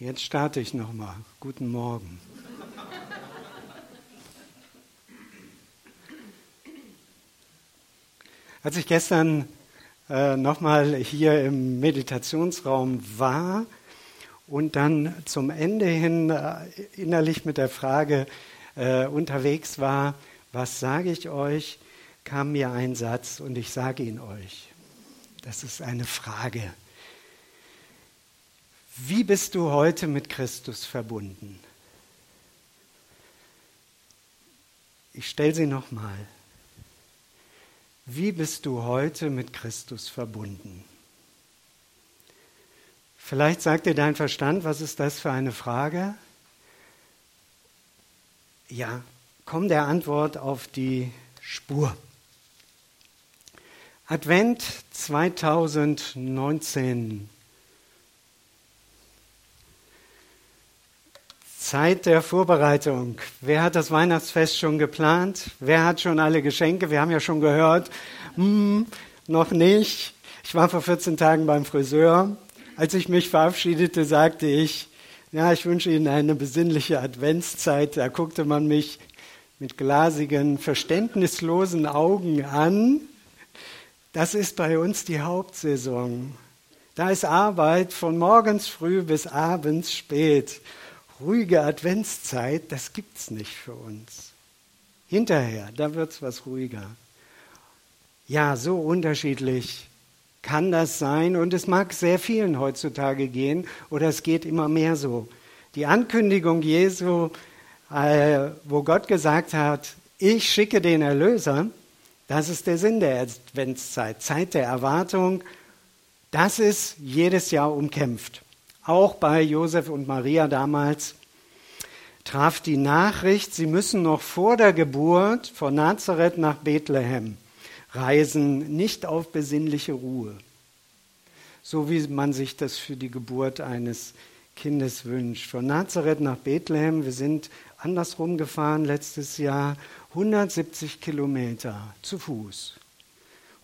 Jetzt starte ich nochmal. Guten Morgen. Als ich gestern äh, nochmal hier im Meditationsraum war und dann zum Ende hin äh, innerlich mit der Frage äh, unterwegs war, was sage ich euch, kam mir ein Satz und ich sage ihn euch. Das ist eine Frage. Wie bist du heute mit Christus verbunden? Ich stelle sie nochmal. Wie bist du heute mit Christus verbunden? Vielleicht sagt dir dein Verstand, was ist das für eine Frage? Ja, komm der Antwort auf die Spur. Advent 2019. Zeit der Vorbereitung. Wer hat das Weihnachtsfest schon geplant? Wer hat schon alle Geschenke? Wir haben ja schon gehört, hm, noch nicht. Ich war vor 14 Tagen beim Friseur. Als ich mich verabschiedete, sagte ich, ja, ich wünsche Ihnen eine besinnliche Adventszeit. Da guckte man mich mit glasigen, verständnislosen Augen an. Das ist bei uns die Hauptsaison. Da ist Arbeit von morgens früh bis abends spät ruhige Adventszeit, das gibt es nicht für uns. Hinterher, da wird es was ruhiger. Ja, so unterschiedlich kann das sein und es mag sehr vielen heutzutage gehen oder es geht immer mehr so. Die Ankündigung Jesu, äh, wo Gott gesagt hat, ich schicke den Erlöser, das ist der Sinn der Adventszeit, Zeit der Erwartung, das ist jedes Jahr umkämpft. Auch bei Josef und Maria damals traf die Nachricht, sie müssen noch vor der Geburt von Nazareth nach Bethlehem reisen, nicht auf besinnliche Ruhe. So wie man sich das für die Geburt eines Kindes wünscht. Von Nazareth nach Bethlehem, wir sind andersrum gefahren letztes Jahr, 170 Kilometer zu Fuß.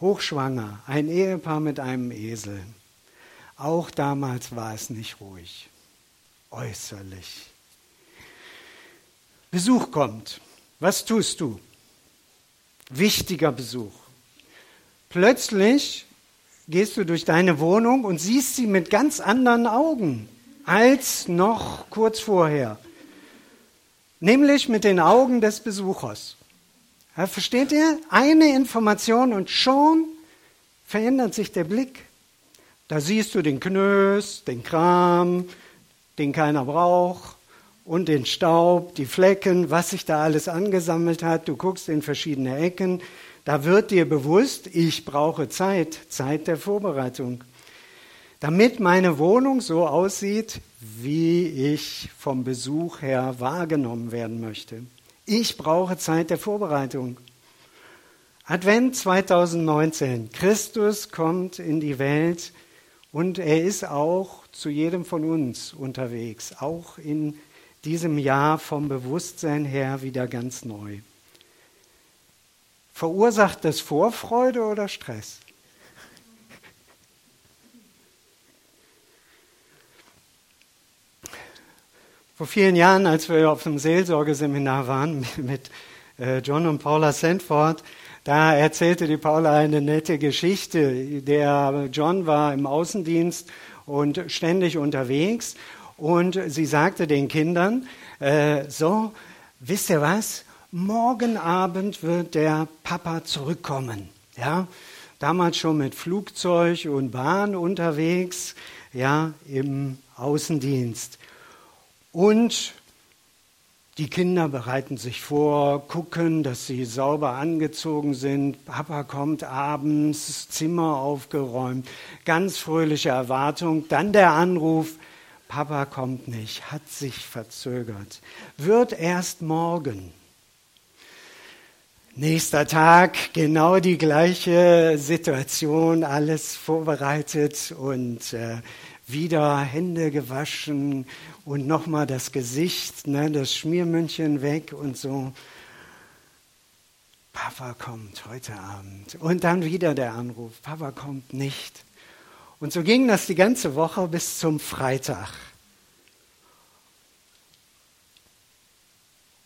Hochschwanger, ein Ehepaar mit einem Esel. Auch damals war es nicht ruhig, äußerlich. Besuch kommt. Was tust du? Wichtiger Besuch. Plötzlich gehst du durch deine Wohnung und siehst sie mit ganz anderen Augen als noch kurz vorher. Nämlich mit den Augen des Besuchers. Versteht ihr? Eine Information und schon verändert sich der Blick. Da siehst du den Knös, den Kram, den keiner braucht und den Staub, die Flecken, was sich da alles angesammelt hat. Du guckst in verschiedene Ecken. Da wird dir bewusst, ich brauche Zeit, Zeit der Vorbereitung, damit meine Wohnung so aussieht, wie ich vom Besuch her wahrgenommen werden möchte. Ich brauche Zeit der Vorbereitung. Advent 2019. Christus kommt in die Welt und er ist auch zu jedem von uns unterwegs, auch in diesem Jahr vom Bewusstsein her wieder ganz neu. Verursacht das Vorfreude oder Stress? Vor vielen Jahren, als wir auf einem Seelsorgeseminar waren mit äh, John und Paula Sandford, da erzählte die Paula eine nette Geschichte. Der John war im Außendienst und ständig unterwegs und sie sagte den Kindern, äh, so, wisst ihr was? Morgen Abend wird der Papa zurückkommen. Ja, damals schon mit Flugzeug und Bahn unterwegs, ja, im Außendienst. Und die Kinder bereiten sich vor, gucken, dass sie sauber angezogen sind. Papa kommt abends, Zimmer aufgeräumt, ganz fröhliche Erwartung. Dann der Anruf, Papa kommt nicht, hat sich verzögert, wird erst morgen. Nächster Tag, genau die gleiche Situation, alles vorbereitet und äh, wieder Hände gewaschen und nochmal das Gesicht, ne, das Schmiermündchen weg und so. Papa kommt heute Abend. Und dann wieder der Anruf, Papa kommt nicht. Und so ging das die ganze Woche bis zum Freitag.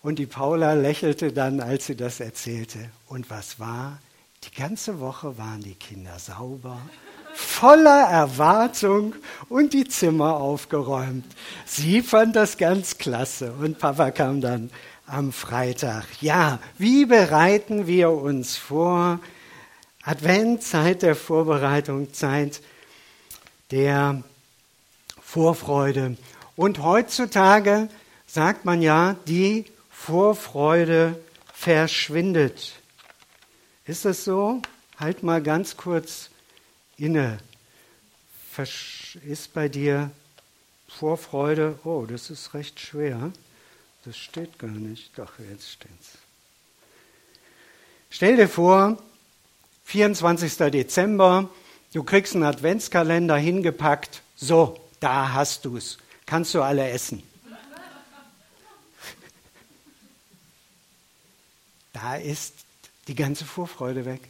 Und die Paula lächelte dann, als sie das erzählte. Und was war? Die ganze Woche waren die Kinder sauber voller Erwartung und die Zimmer aufgeräumt. Sie fand das ganz klasse und Papa kam dann am Freitag. Ja, wie bereiten wir uns vor? Advent, Zeit der Vorbereitung, Zeit der Vorfreude. Und heutzutage sagt man ja, die Vorfreude verschwindet. Ist das so? Halt mal ganz kurz inne. Ist bei dir Vorfreude? Oh, das ist recht schwer. Das steht gar nicht. Doch, jetzt steht's. Stell dir vor, 24. Dezember, du kriegst einen Adventskalender hingepackt. So, da hast du's. Kannst du alle essen. Da ist die ganze Vorfreude weg.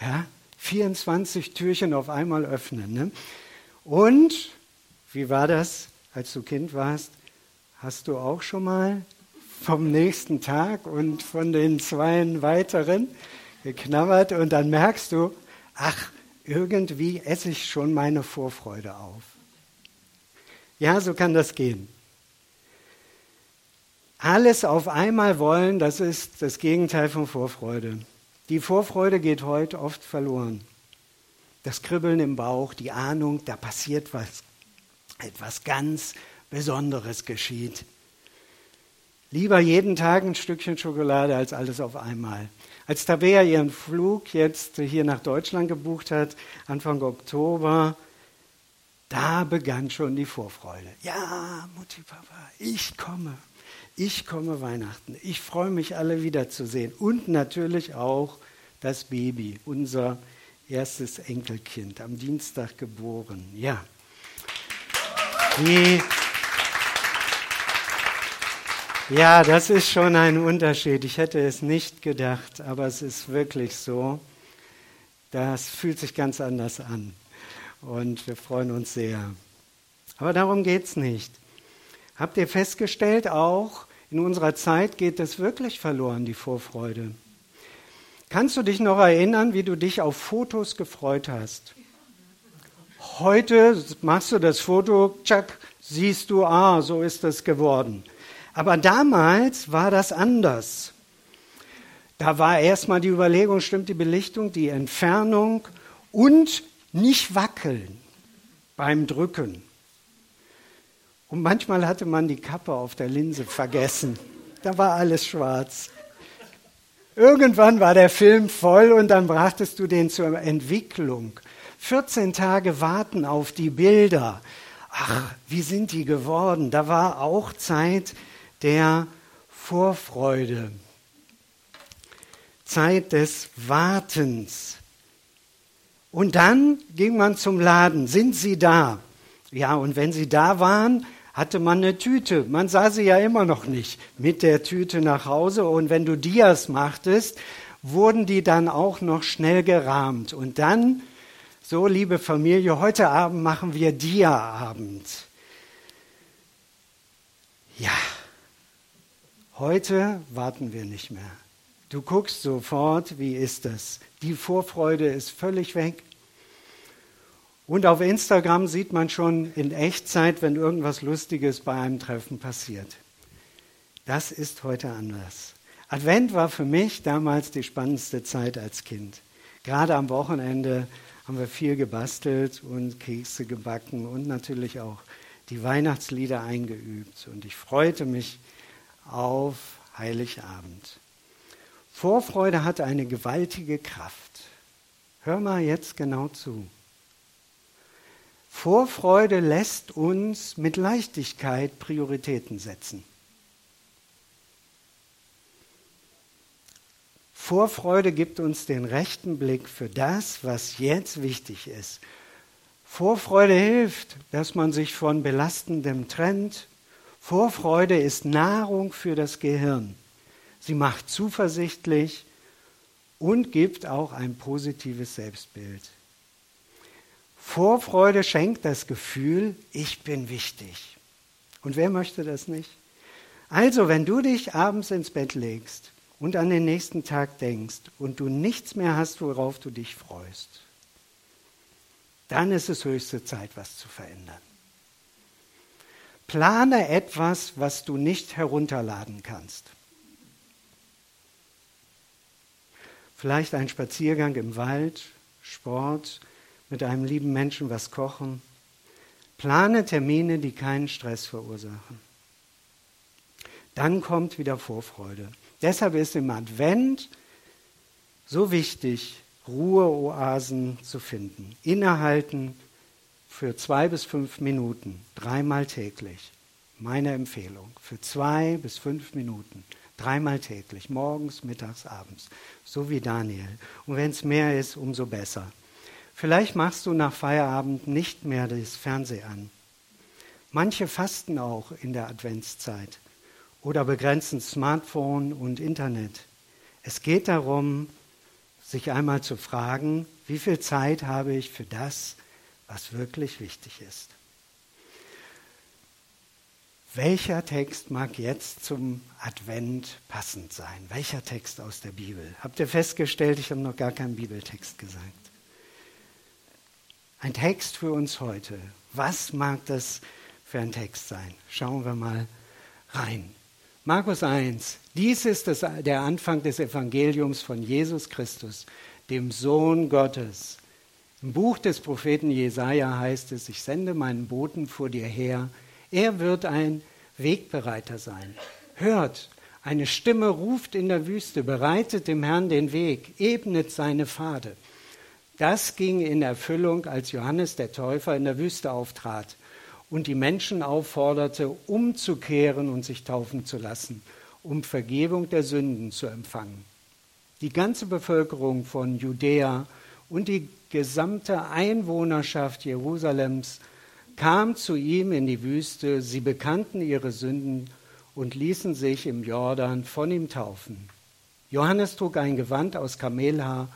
Ja? 24 Türchen auf einmal öffnen. Ne? Und wie war das, als du Kind warst? Hast du auch schon mal vom nächsten Tag und von den zwei weiteren geknabbert und dann merkst du, ach, irgendwie esse ich schon meine Vorfreude auf. Ja, so kann das gehen. Alles auf einmal wollen, das ist das Gegenteil von Vorfreude. Die Vorfreude geht heute oft verloren. Das Kribbeln im Bauch, die Ahnung, da passiert was, etwas ganz Besonderes geschieht. Lieber jeden Tag ein Stückchen Schokolade als alles auf einmal. Als Tabea ihren Flug jetzt hier nach Deutschland gebucht hat, Anfang Oktober, da begann schon die Vorfreude. Ja, Mutti, Papa, ich komme. Ich komme Weihnachten. Ich freue mich, alle wiederzusehen. Und natürlich auch das Baby, unser erstes Enkelkind, am Dienstag geboren. Ja. Die ja, das ist schon ein Unterschied. Ich hätte es nicht gedacht, aber es ist wirklich so. Das fühlt sich ganz anders an. Und wir freuen uns sehr. Aber darum geht es nicht. Habt ihr festgestellt, auch in unserer Zeit geht es wirklich verloren, die Vorfreude. Kannst du dich noch erinnern, wie du dich auf Fotos gefreut hast? Heute machst du das Foto, tschack, siehst du, ah, so ist es geworden. Aber damals war das anders. Da war erstmal die Überlegung, stimmt die Belichtung, die Entfernung und nicht wackeln beim Drücken. Und manchmal hatte man die Kappe auf der Linse vergessen. Da war alles schwarz. Irgendwann war der Film voll und dann brachtest du den zur Entwicklung. 14 Tage warten auf die Bilder. Ach, wie sind die geworden? Da war auch Zeit der Vorfreude. Zeit des Wartens. Und dann ging man zum Laden. Sind Sie da? Ja, und wenn Sie da waren, hatte man eine Tüte. Man sah sie ja immer noch nicht mit der Tüte nach Hause. Und wenn du Dias machtest, wurden die dann auch noch schnell gerahmt. Und dann, so liebe Familie, heute Abend machen wir Dia-Abend. Ja, heute warten wir nicht mehr. Du guckst sofort, wie ist das? Die Vorfreude ist völlig weg. Und auf Instagram sieht man schon in Echtzeit, wenn irgendwas Lustiges bei einem Treffen passiert. Das ist heute anders. Advent war für mich damals die spannendste Zeit als Kind. Gerade am Wochenende haben wir viel gebastelt und Kekse gebacken und natürlich auch die Weihnachtslieder eingeübt. Und ich freute mich auf Heiligabend. Vorfreude hat eine gewaltige Kraft. Hör mal jetzt genau zu. Vorfreude lässt uns mit Leichtigkeit Prioritäten setzen. Vorfreude gibt uns den rechten Blick für das, was jetzt wichtig ist. Vorfreude hilft, dass man sich von Belastendem trennt. Vorfreude ist Nahrung für das Gehirn. Sie macht zuversichtlich und gibt auch ein positives Selbstbild. Vorfreude schenkt das Gefühl, ich bin wichtig. Und wer möchte das nicht? Also, wenn du dich abends ins Bett legst und an den nächsten Tag denkst und du nichts mehr hast, worauf du dich freust, dann ist es höchste Zeit, was zu verändern. Plane etwas, was du nicht herunterladen kannst. Vielleicht ein Spaziergang im Wald, Sport, mit einem lieben Menschen was kochen. Plane Termine, die keinen Stress verursachen. Dann kommt wieder Vorfreude. Deshalb ist im Advent so wichtig, Ruheoasen zu finden. Innehalten für zwei bis fünf Minuten, dreimal täglich. Meine Empfehlung, für zwei bis fünf Minuten, dreimal täglich, morgens, mittags, abends, so wie Daniel. Und wenn es mehr ist, umso besser. Vielleicht machst du nach Feierabend nicht mehr das Fernsehen an. Manche fasten auch in der Adventszeit oder begrenzen Smartphone und Internet. Es geht darum, sich einmal zu fragen, wie viel Zeit habe ich für das, was wirklich wichtig ist. Welcher Text mag jetzt zum Advent passend sein? Welcher Text aus der Bibel? Habt ihr festgestellt, ich habe noch gar keinen Bibeltext gesagt. Ein Text für uns heute. Was mag das für ein Text sein? Schauen wir mal rein. Markus 1. Dies ist das, der Anfang des Evangeliums von Jesus Christus, dem Sohn Gottes. Im Buch des Propheten Jesaja heißt es: Ich sende meinen Boten vor dir her. Er wird ein Wegbereiter sein. Hört, eine Stimme ruft in der Wüste: Bereitet dem Herrn den Weg, ebnet seine Pfade. Das ging in Erfüllung, als Johannes der Täufer in der Wüste auftrat und die Menschen aufforderte, umzukehren und sich taufen zu lassen, um Vergebung der Sünden zu empfangen. Die ganze Bevölkerung von Judäa und die gesamte Einwohnerschaft Jerusalems kam zu ihm in die Wüste, sie bekannten ihre Sünden und ließen sich im Jordan von ihm taufen. Johannes trug ein Gewand aus Kamelhaar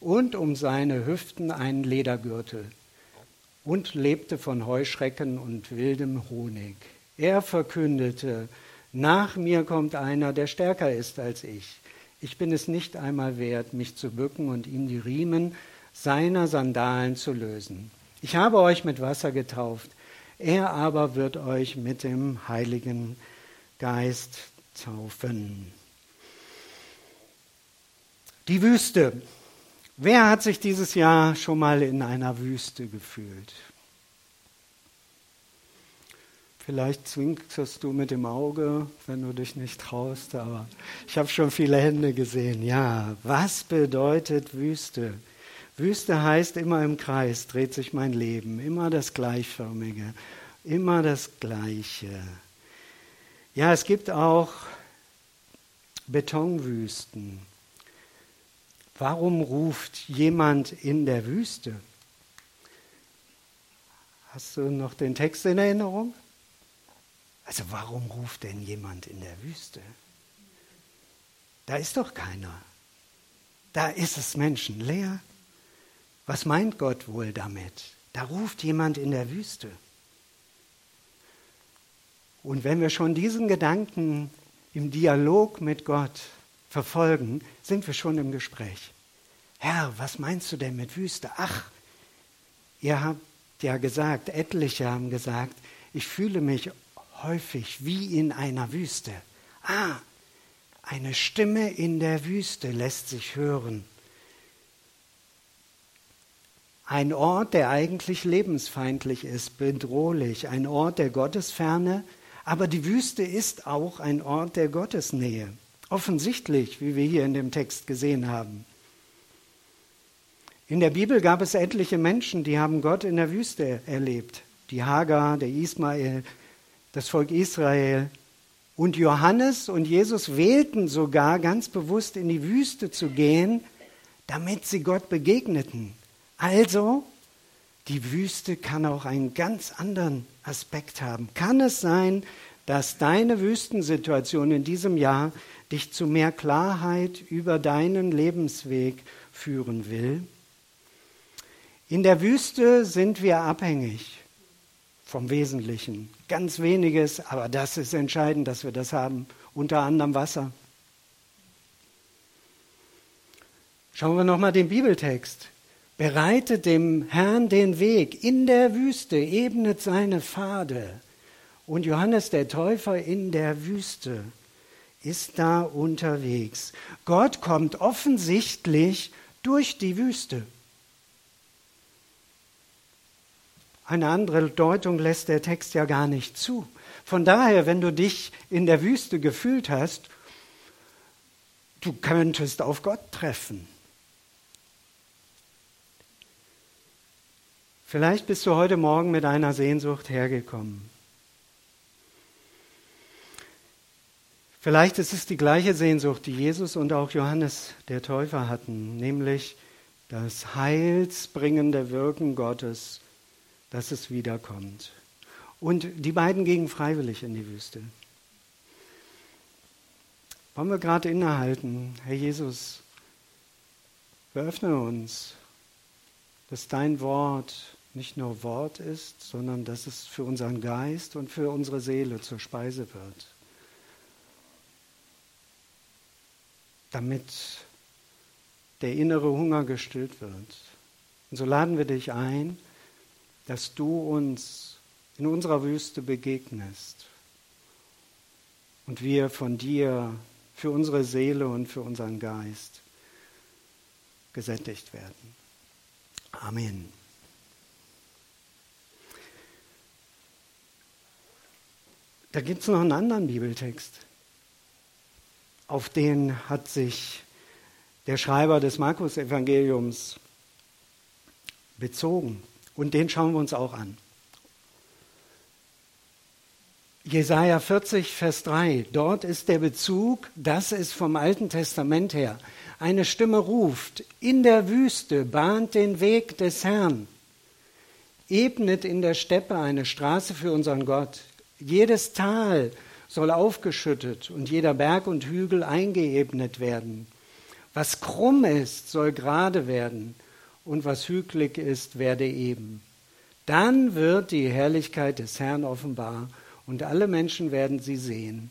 und um seine Hüften einen Ledergürtel und lebte von Heuschrecken und wildem Honig. Er verkündete, nach mir kommt einer, der stärker ist als ich. Ich bin es nicht einmal wert, mich zu bücken und ihm die Riemen seiner Sandalen zu lösen. Ich habe euch mit Wasser getauft, er aber wird euch mit dem Heiligen Geist taufen. Die Wüste Wer hat sich dieses Jahr schon mal in einer Wüste gefühlt? Vielleicht zwinkerst du mit dem Auge, wenn du dich nicht traust, aber ich habe schon viele Hände gesehen. Ja, was bedeutet Wüste? Wüste heißt immer im Kreis dreht sich mein Leben, immer das Gleichförmige, immer das Gleiche. Ja, es gibt auch Betonwüsten. Warum ruft jemand in der Wüste? Hast du noch den Text in Erinnerung? Also warum ruft denn jemand in der Wüste? Da ist doch keiner. Da ist es menschenleer. Was meint Gott wohl damit? Da ruft jemand in der Wüste. Und wenn wir schon diesen Gedanken im Dialog mit Gott verfolgen, sind wir schon im Gespräch. Herr, was meinst du denn mit Wüste? Ach, ihr habt ja gesagt, etliche haben gesagt, ich fühle mich häufig wie in einer Wüste. Ah, eine Stimme in der Wüste lässt sich hören. Ein Ort, der eigentlich lebensfeindlich ist, bedrohlich, ein Ort der Gottesferne, aber die Wüste ist auch ein Ort der Gottesnähe. Offensichtlich, wie wir hier in dem Text gesehen haben. In der Bibel gab es etliche Menschen, die haben Gott in der Wüste erlebt. Die Hagar, der Ismael, das Volk Israel. Und Johannes und Jesus wählten sogar ganz bewusst in die Wüste zu gehen, damit sie Gott begegneten. Also, die Wüste kann auch einen ganz anderen Aspekt haben. Kann es sein, dass deine Wüstensituation in diesem Jahr dich zu mehr Klarheit über deinen Lebensweg führen will. In der Wüste sind wir abhängig vom Wesentlichen. Ganz weniges, aber das ist entscheidend, dass wir das haben. Unter anderem Wasser. Schauen wir nochmal den Bibeltext. Bereitet dem Herrn den Weg in der Wüste, ebnet seine Pfade. Und Johannes der Täufer in der Wüste ist da unterwegs. Gott kommt offensichtlich durch die Wüste. Eine andere Deutung lässt der Text ja gar nicht zu. Von daher, wenn du dich in der Wüste gefühlt hast, du könntest auf Gott treffen. Vielleicht bist du heute Morgen mit einer Sehnsucht hergekommen. Vielleicht ist es die gleiche Sehnsucht, die Jesus und auch Johannes der Täufer hatten, nämlich das heilsbringende Wirken Gottes dass es wiederkommt. Und die beiden gingen freiwillig in die Wüste. Wollen wir gerade innehalten, Herr Jesus, beöffne uns, dass dein Wort nicht nur Wort ist, sondern dass es für unseren Geist und für unsere Seele zur Speise wird. Damit der innere Hunger gestillt wird. Und so laden wir dich ein, dass du uns in unserer Wüste begegnest und wir von dir für unsere Seele und für unseren Geist gesättigt werden. Amen. Da gibt es noch einen anderen Bibeltext. Auf den hat sich der Schreiber des Markus-Evangeliums bezogen. Und den schauen wir uns auch an. Jesaja 40, Vers 3. Dort ist der Bezug, das ist vom Alten Testament her. Eine Stimme ruft, in der Wüste bahnt den Weg des Herrn. Ebnet in der Steppe eine Straße für unseren Gott. Jedes Tal soll aufgeschüttet und jeder Berg und Hügel eingeebnet werden. Was krumm ist, soll gerade werden und was hügelig ist, werde eben. Dann wird die Herrlichkeit des Herrn offenbar und alle Menschen werden sie sehen.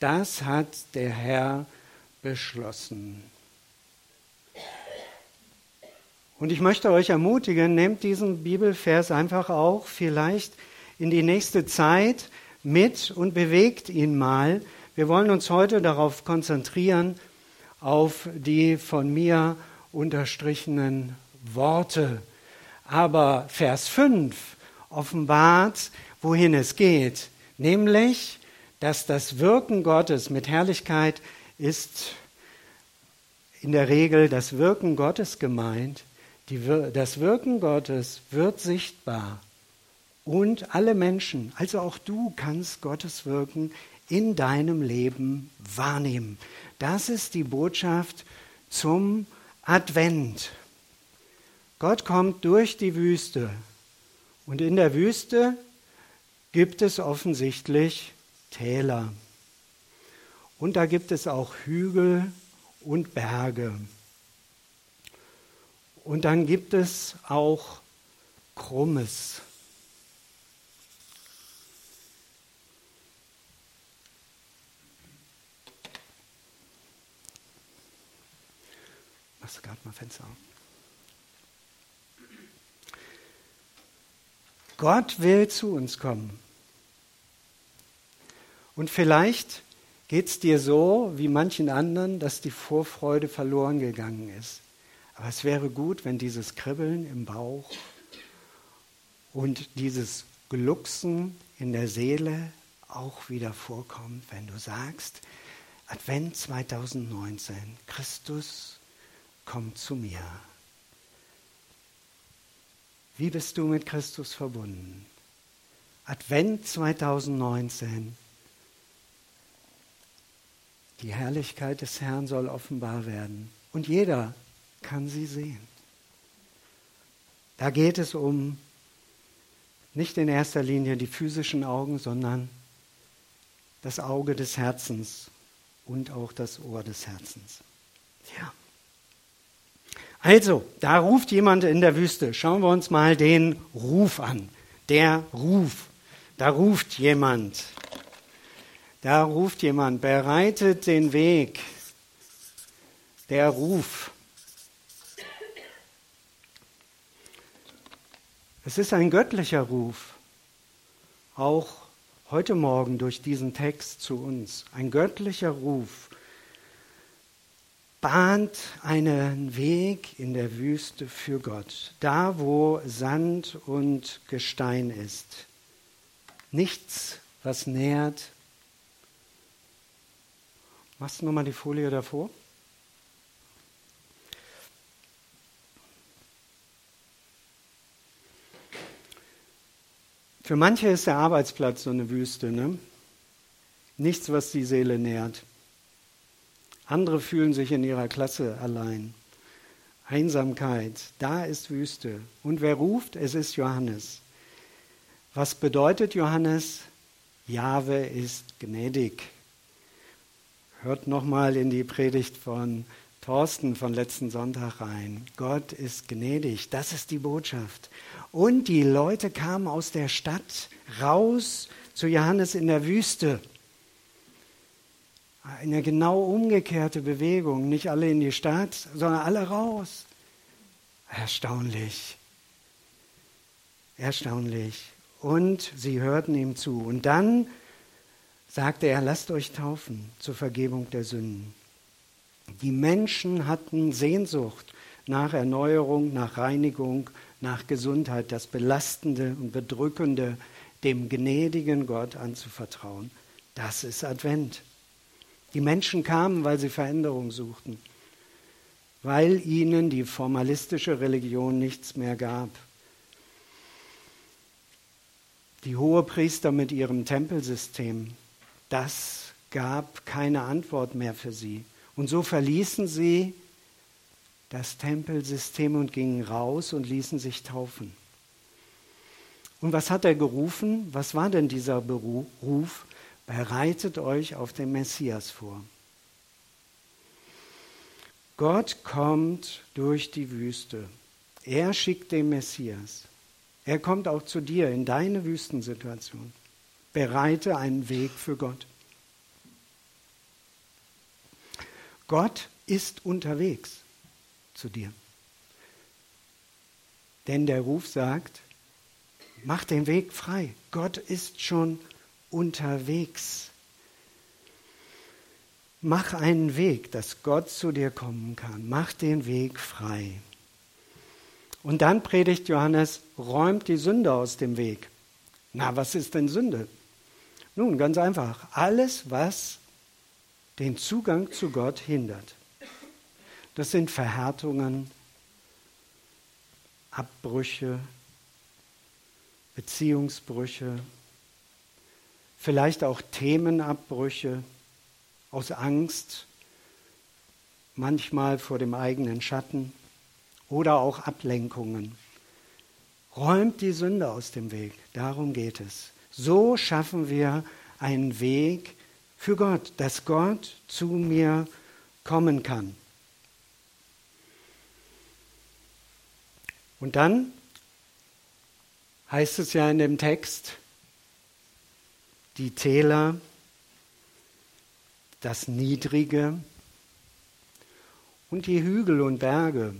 Das hat der Herr beschlossen. Und ich möchte euch ermutigen, nehmt diesen Bibelvers einfach auch vielleicht in die nächste Zeit mit und bewegt ihn mal. Wir wollen uns heute darauf konzentrieren, auf die von mir unterstrichenen Worte. Aber Vers 5 offenbart, wohin es geht, nämlich, dass das Wirken Gottes mit Herrlichkeit ist in der Regel das Wirken Gottes gemeint. Die, das Wirken Gottes wird sichtbar und alle Menschen, also auch du, kannst Gottes Wirken in deinem Leben wahrnehmen. Das ist die Botschaft zum Advent. Gott kommt durch die Wüste und in der Wüste gibt es offensichtlich Täler. Und da gibt es auch Hügel und Berge. Und dann gibt es auch Krummes. Machst du gerade mal Fenster auf? Gott will zu uns kommen. Und vielleicht geht es dir so wie manchen anderen, dass die Vorfreude verloren gegangen ist. Aber es wäre gut, wenn dieses Kribbeln im Bauch und dieses Glucksen in der Seele auch wieder vorkommt, wenn du sagst, Advent 2019, Christus kommt zu mir. Wie bist du mit Christus verbunden? Advent 2019. Die Herrlichkeit des Herrn soll offenbar werden und jeder kann sie sehen. Da geht es um nicht in erster Linie die physischen Augen, sondern das Auge des Herzens und auch das Ohr des Herzens. Ja. Also, da ruft jemand in der Wüste. Schauen wir uns mal den Ruf an. Der Ruf. Da ruft jemand. Da ruft jemand, bereitet den Weg. Der Ruf. Es ist ein göttlicher Ruf, auch heute Morgen durch diesen Text zu uns. Ein göttlicher Ruf bahnt einen Weg in der Wüste für Gott, da wo Sand und Gestein ist. Nichts, was nährt. Machst du nochmal die Folie davor? Für manche ist der Arbeitsplatz so eine Wüste, ne? Nichts, was die Seele nährt. Andere fühlen sich in ihrer Klasse allein. Einsamkeit, da ist Wüste. Und wer ruft? Es ist Johannes. Was bedeutet Johannes? Jahwe ist gnädig. Hört nochmal in die Predigt von Thorsten von letzten Sonntag rein. Gott ist gnädig, das ist die Botschaft. Und die Leute kamen aus der Stadt raus zu Johannes in der Wüste. Eine genau umgekehrte Bewegung. Nicht alle in die Stadt, sondern alle raus. Erstaunlich. Erstaunlich. Und sie hörten ihm zu. Und dann sagte er, lasst euch taufen zur Vergebung der Sünden. Die Menschen hatten Sehnsucht nach Erneuerung, nach Reinigung, nach Gesundheit, das Belastende und Bedrückende dem gnädigen Gott anzuvertrauen. Das ist Advent. Die Menschen kamen, weil sie Veränderung suchten, weil ihnen die formalistische Religion nichts mehr gab, die Hohepriester mit ihrem Tempelsystem, das gab keine Antwort mehr für sie. Und so verließen sie das Tempelsystem und gingen raus und ließen sich taufen. Und was hat er gerufen? Was war denn dieser Beruf? Bereitet euch auf den Messias vor. Gott kommt durch die Wüste. Er schickt den Messias. Er kommt auch zu dir in deine Wüstensituation. Bereite einen Weg für Gott. Gott ist unterwegs zu dir. Denn der Ruf sagt, mach den Weg frei. Gott ist schon unterwegs. Mach einen Weg, dass Gott zu dir kommen kann. Mach den Weg frei. Und dann predigt Johannes, räumt die Sünde aus dem Weg. Na, was ist denn Sünde? Nun, ganz einfach, alles, was den Zugang zu Gott hindert. Das sind Verhärtungen, Abbrüche, Beziehungsbrüche, vielleicht auch Themenabbrüche aus Angst, manchmal vor dem eigenen Schatten oder auch Ablenkungen. Räumt die Sünde aus dem Weg, darum geht es. So schaffen wir einen Weg für Gott, dass Gott zu mir kommen kann. Und dann heißt es ja in dem Text, die Täler, das Niedrige und die Hügel und Berge.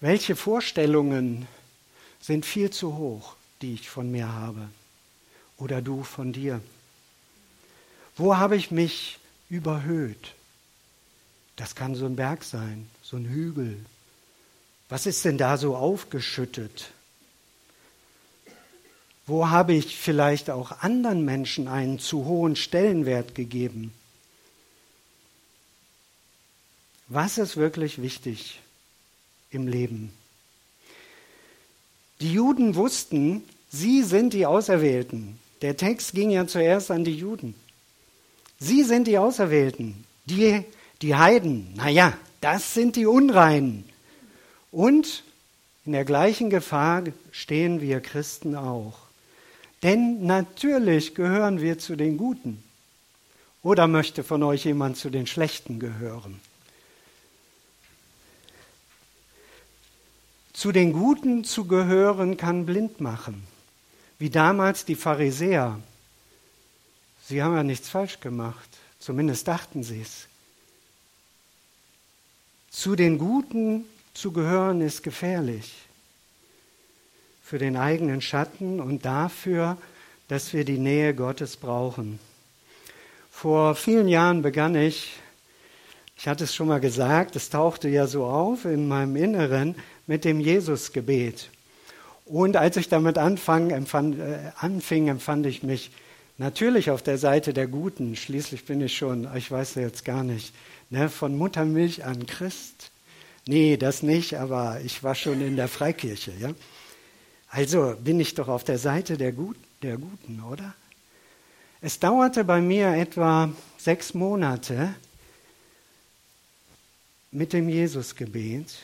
Welche Vorstellungen sind viel zu hoch, die ich von mir habe oder du von dir? Wo habe ich mich überhöht? Das kann so ein Berg sein, so ein Hügel. Was ist denn da so aufgeschüttet? Wo habe ich vielleicht auch anderen Menschen einen zu hohen Stellenwert gegeben? Was ist wirklich wichtig? im Leben. Die Juden wussten, sie sind die Auserwählten. Der Text ging ja zuerst an die Juden. Sie sind die Auserwählten. Die, die Heiden, naja, das sind die Unreinen. Und In der gleichen Gefahr stehen wir Christen auch. Denn natürlich gehören wir zu den Guten. Oder möchte von euch jemand zu den Schlechten gehören? Zu den Guten zu gehören kann blind machen. Wie damals die Pharisäer. Sie haben ja nichts falsch gemacht. Zumindest dachten sie es. Zu den Guten zu gehören ist gefährlich. Für den eigenen Schatten und dafür, dass wir die Nähe Gottes brauchen. Vor vielen Jahren begann ich, ich hatte es schon mal gesagt, es tauchte ja so auf in meinem Inneren mit dem Jesusgebet. Und als ich damit anfang, empfand, äh, anfing, empfand ich mich natürlich auf der Seite der Guten. Schließlich bin ich schon, ich weiß jetzt gar nicht, ne, von Muttermilch an Christ. Nee, das nicht, aber ich war schon in der Freikirche. Ja? Also bin ich doch auf der Seite der, Gut, der Guten, oder? Es dauerte bei mir etwa sechs Monate mit dem Jesusgebet,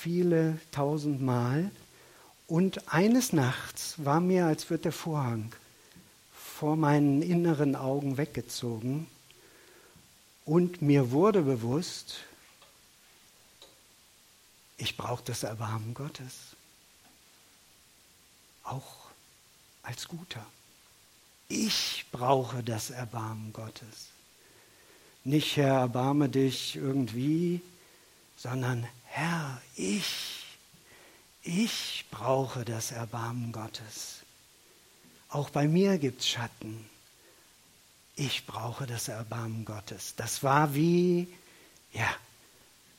viele tausend Mal. Und eines Nachts war mir, als wird der Vorhang vor meinen inneren Augen weggezogen und mir wurde bewusst, ich brauche das Erbarmen Gottes. Auch als Guter. Ich brauche das Erbarmen Gottes. Nicht Herr, erbarme dich irgendwie, sondern Herr, ich, ich brauche das Erbarmen Gottes. Auch bei mir gibt es Schatten. Ich brauche das Erbarmen Gottes. Das war wie, ja,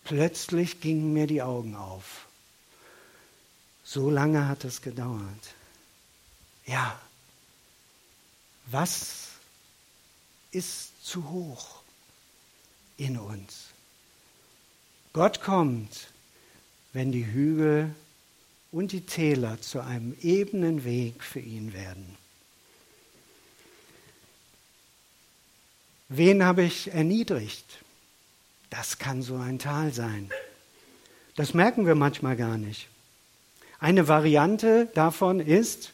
Plötzlich gingen mir die Augen auf. So lange hat es gedauert. Ja, was ist zu hoch in uns? Gott kommt, wenn die Hügel und die Täler zu einem ebenen Weg für ihn werden. Wen habe ich erniedrigt? Das kann so ein Tal sein. Das merken wir manchmal gar nicht. Eine Variante davon ist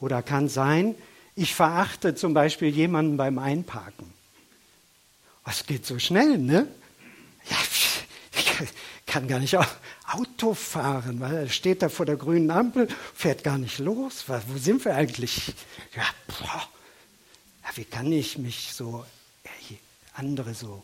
oder kann sein, ich verachte zum Beispiel jemanden beim Einparken. Was geht so schnell, ne? Ja, kann gar nicht Auto fahren, weil er steht da vor der grünen Ampel, fährt gar nicht los. Wo sind wir eigentlich? Ja, ja wie kann ich mich so, andere so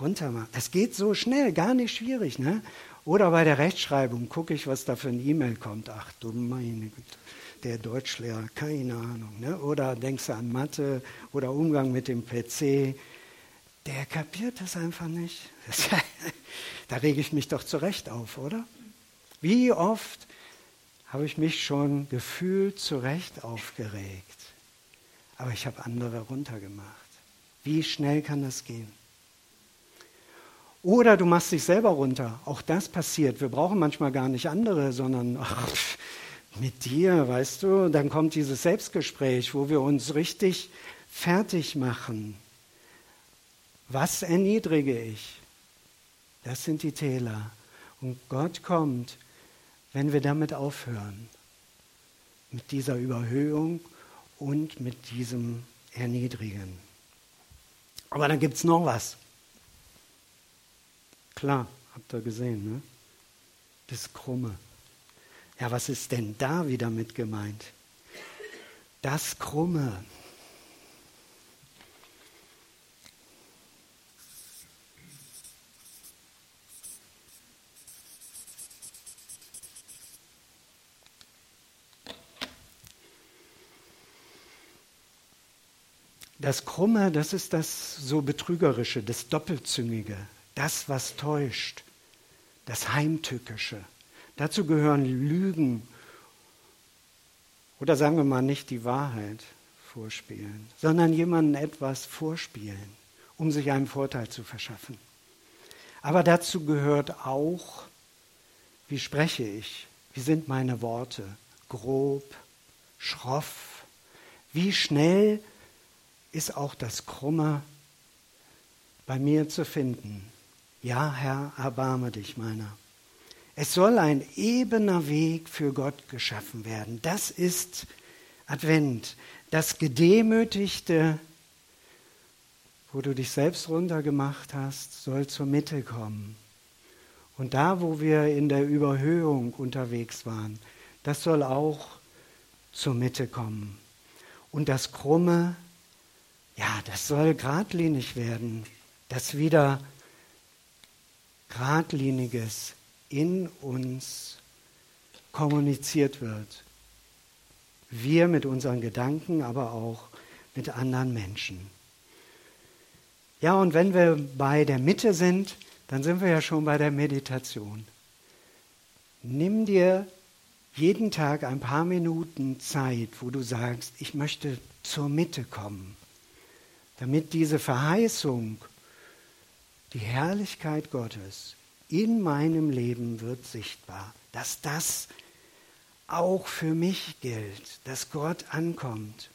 runter machen. Das geht so schnell, gar nicht schwierig. Ne? Oder bei der Rechtschreibung gucke ich, was da für ein E-Mail kommt. Ach du meine Güte, der Deutschlehrer, keine Ahnung. Ne? Oder denkst du an Mathe oder Umgang mit dem PC. Der kapiert das einfach nicht. da rege ich mich doch zurecht auf, oder? Wie oft habe ich mich schon gefühlt zurecht aufgeregt, aber ich habe andere runtergemacht. Wie schnell kann das gehen? Oder du machst dich selber runter. Auch das passiert. Wir brauchen manchmal gar nicht andere, sondern ach, mit dir, weißt du, dann kommt dieses Selbstgespräch, wo wir uns richtig fertig machen. Was erniedrige ich? Das sind die Täler. Und Gott kommt, wenn wir damit aufhören. Mit dieser Überhöhung und mit diesem Erniedrigen. Aber dann gibt es noch was. Klar, habt ihr gesehen, ne? Das Krumme. Ja, was ist denn da wieder mit gemeint? Das Krumme. Das Krumme, das ist das so Betrügerische, das Doppelzüngige das, was täuscht, das Heimtückische. Dazu gehören Lügen oder sagen wir mal nicht die Wahrheit vorspielen, sondern jemandem etwas vorspielen, um sich einen Vorteil zu verschaffen. Aber dazu gehört auch, wie spreche ich, wie sind meine Worte, grob, schroff, wie schnell ist auch das Krumme bei mir zu finden. Ja, Herr, erbarme dich meiner. Es soll ein ebener Weg für Gott geschaffen werden. Das ist Advent. Das Gedemütigte, wo du dich selbst runtergemacht hast, soll zur Mitte kommen. Und da, wo wir in der Überhöhung unterwegs waren, das soll auch zur Mitte kommen. Und das Krumme, ja, das soll geradlinig werden, dass wieder geradliniges in uns kommuniziert wird. Wir mit unseren Gedanken, aber auch mit anderen Menschen. Ja, und wenn wir bei der Mitte sind, dann sind wir ja schon bei der Meditation. Nimm dir jeden Tag ein paar Minuten Zeit, wo du sagst, ich möchte zur Mitte kommen, damit diese Verheißung, die Herrlichkeit Gottes in meinem Leben wird sichtbar, dass das auch für mich gilt, dass Gott ankommt.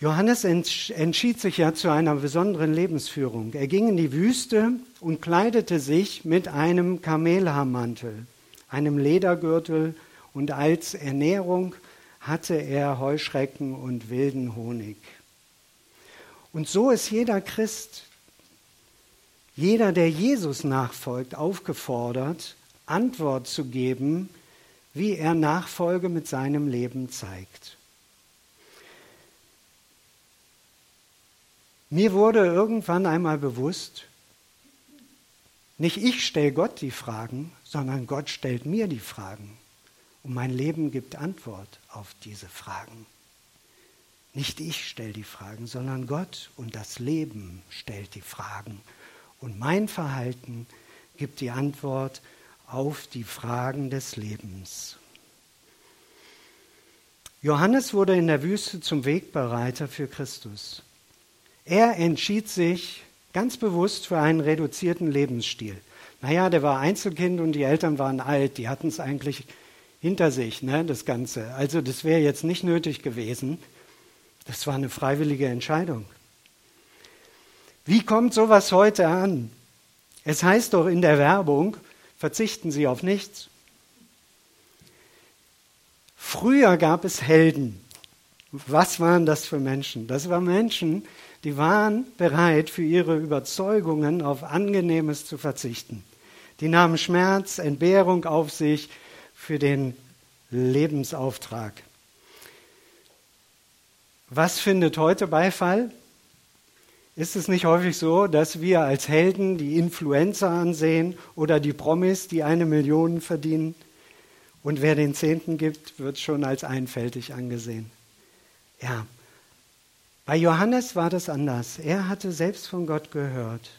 Johannes entschied sich ja zu einer besonderen Lebensführung. Er ging in die Wüste und kleidete sich mit einem Kamelhaarmantel, einem Ledergürtel und als Ernährung hatte er Heuschrecken und wilden Honig. Und so ist jeder Christ, jeder, der Jesus nachfolgt, aufgefordert, Antwort zu geben, wie er Nachfolge mit seinem Leben zeigt. Mir wurde irgendwann einmal bewusst, nicht ich stelle Gott die Fragen, sondern Gott stellt mir die Fragen. Und mein Leben gibt Antwort auf diese Fragen. Nicht ich stelle die Fragen, sondern Gott und das Leben stellt die Fragen. Und mein Verhalten gibt die Antwort auf die Fragen des Lebens. Johannes wurde in der Wüste zum Wegbereiter für Christus. Er entschied sich ganz bewusst für einen reduzierten Lebensstil. Naja, der war Einzelkind und die Eltern waren alt, die hatten es eigentlich hinter sich, ne, das Ganze. Also das wäre jetzt nicht nötig gewesen. Das war eine freiwillige Entscheidung. Wie kommt sowas heute an? Es heißt doch in der Werbung, verzichten Sie auf nichts. Früher gab es Helden. Was waren das für Menschen? Das waren Menschen, die waren bereit, für ihre Überzeugungen auf Angenehmes zu verzichten. Die nahmen Schmerz, Entbehrung auf sich für den Lebensauftrag. Was findet heute Beifall? Ist es nicht häufig so, dass wir als Helden die Influencer ansehen oder die Promis, die eine Million verdienen? Und wer den Zehnten gibt, wird schon als einfältig angesehen. Ja, bei Johannes war das anders. Er hatte selbst von Gott gehört,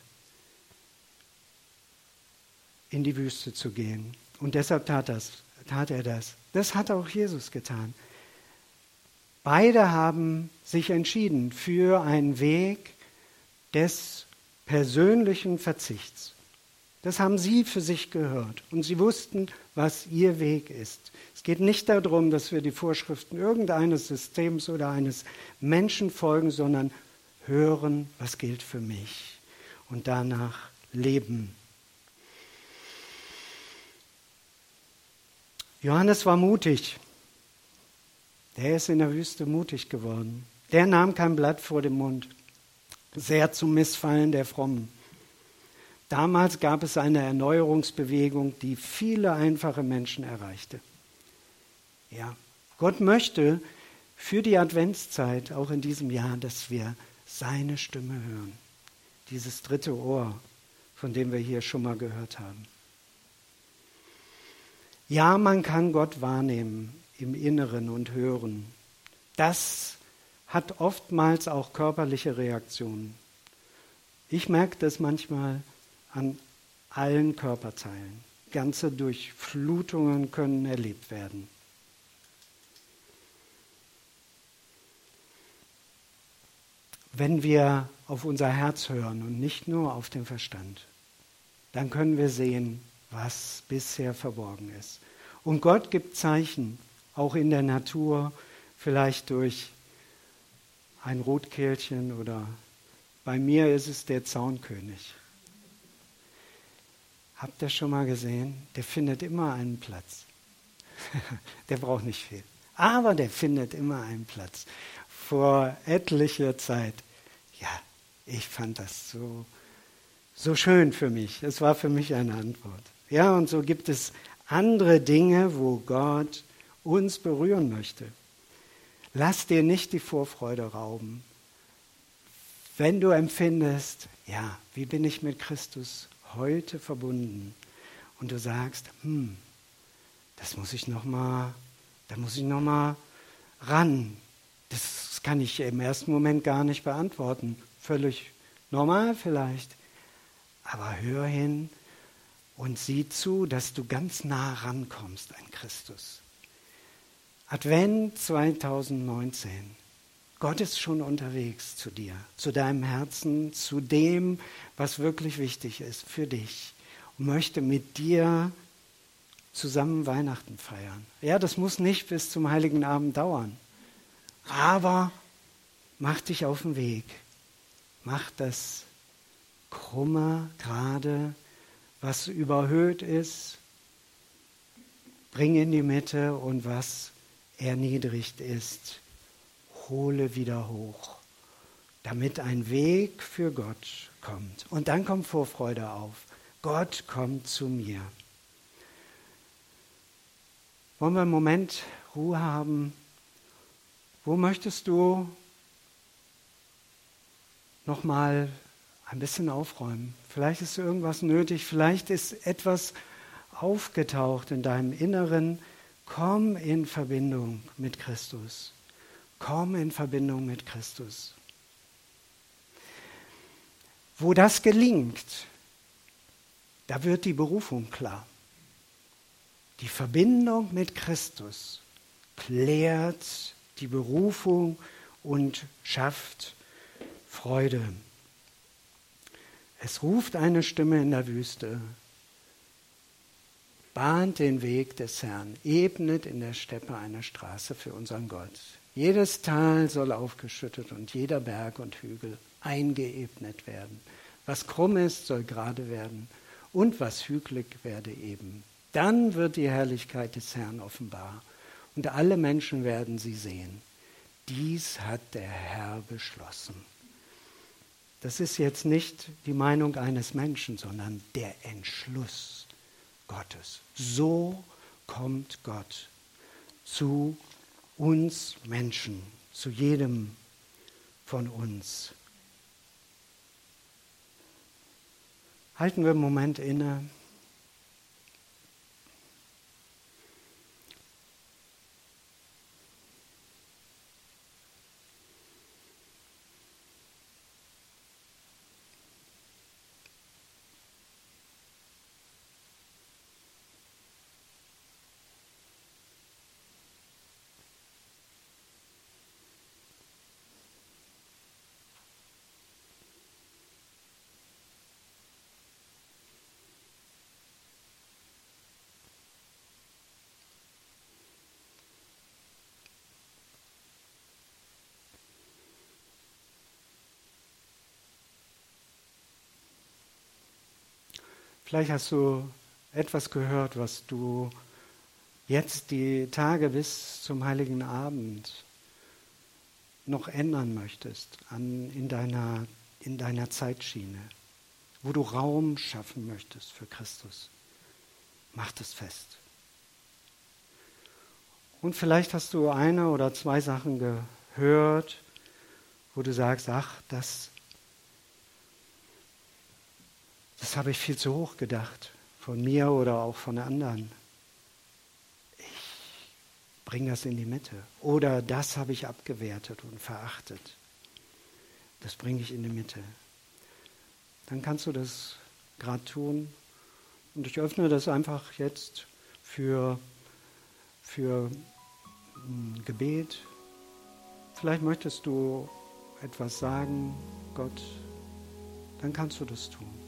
in die Wüste zu gehen. Und deshalb tat, das, tat er das. Das hat auch Jesus getan. Beide haben sich entschieden für einen Weg des persönlichen Verzichts. Das haben sie für sich gehört und sie wussten, was ihr Weg ist. Es geht nicht darum, dass wir die Vorschriften irgendeines Systems oder eines Menschen folgen, sondern hören, was gilt für mich und danach leben. Johannes war mutig. Der ist in der Wüste mutig geworden. Der nahm kein Blatt vor den Mund. Sehr zum Missfallen der Frommen. Damals gab es eine Erneuerungsbewegung, die viele einfache Menschen erreichte. Ja, Gott möchte für die Adventszeit, auch in diesem Jahr, dass wir seine Stimme hören. Dieses dritte Ohr, von dem wir hier schon mal gehört haben. Ja, man kann Gott wahrnehmen im Inneren und hören. Das hat oftmals auch körperliche Reaktionen. Ich merke das manchmal an allen Körperteilen. Ganze Durchflutungen können erlebt werden. Wenn wir auf unser Herz hören und nicht nur auf den Verstand, dann können wir sehen, was bisher verborgen ist. Und Gott gibt Zeichen, auch in der Natur, vielleicht durch ein Rotkehlchen oder bei mir ist es der Zaunkönig. Habt ihr schon mal gesehen? Der findet immer einen Platz. der braucht nicht viel. Aber der findet immer einen Platz. Vor etlicher Zeit. Ja, ich fand das so, so schön für mich. Es war für mich eine Antwort. Ja, und so gibt es andere Dinge, wo Gott uns berühren möchte. Lass dir nicht die Vorfreude rauben. Wenn du empfindest, ja, wie bin ich mit Christus heute verbunden? Und du sagst, hm, das muss ich noch mal, da muss ich noch mal ran. Das kann ich im ersten Moment gar nicht beantworten. Völlig normal vielleicht. Aber hör hin und sieh zu, dass du ganz nah rankommst an Christus. Advent 2019. Gott ist schon unterwegs zu dir, zu deinem Herzen, zu dem, was wirklich wichtig ist für dich und möchte mit dir zusammen Weihnachten feiern. Ja, das muss nicht bis zum heiligen Abend dauern, aber mach dich auf den Weg. Mach das krumme, gerade, was überhöht ist, bring in die Mitte und was erniedrigt ist, hole wieder hoch, damit ein Weg für Gott kommt. Und dann kommt Vorfreude auf. Gott kommt zu mir. Wollen wir einen Moment Ruhe haben? Wo möchtest du nochmal ein bisschen aufräumen? Vielleicht ist irgendwas nötig, vielleicht ist etwas aufgetaucht in deinem Inneren, Komm in Verbindung mit Christus. Komm in Verbindung mit Christus. Wo das gelingt, da wird die Berufung klar. Die Verbindung mit Christus klärt die Berufung und schafft Freude. Es ruft eine Stimme in der Wüste, bahnt den Weg des Herrn, ebnet in der Steppe eine Straße für unseren Gott. Jedes Tal soll aufgeschüttet und jeder Berg und Hügel eingeebnet werden. Was krumm ist, soll gerade werden und was hügelig werde eben. Dann wird die Herrlichkeit des Herrn offenbar und alle Menschen werden sie sehen. Dies hat der Herr beschlossen. Das ist jetzt nicht die Meinung eines Menschen, sondern der Entschluss Gottes. So kommt Gott zu uns Menschen, zu jedem von uns. Halten wir einen Moment inne. Vielleicht hast du etwas gehört, was du jetzt die Tage bis zum heiligen Abend noch ändern möchtest an, in, deiner, in deiner Zeitschiene, wo du Raum schaffen möchtest für Christus. Mach das fest. Und vielleicht hast du eine oder zwei Sachen gehört, wo du sagst, ach, das das habe ich viel zu hoch gedacht, von mir oder auch von anderen. Ich bringe das in die Mitte. Oder das habe ich abgewertet und verachtet. Das bringe ich in die Mitte. Dann kannst du das gerade tun. Und ich öffne das einfach jetzt für, für ein Gebet. Vielleicht möchtest du etwas sagen, Gott, dann kannst du das tun.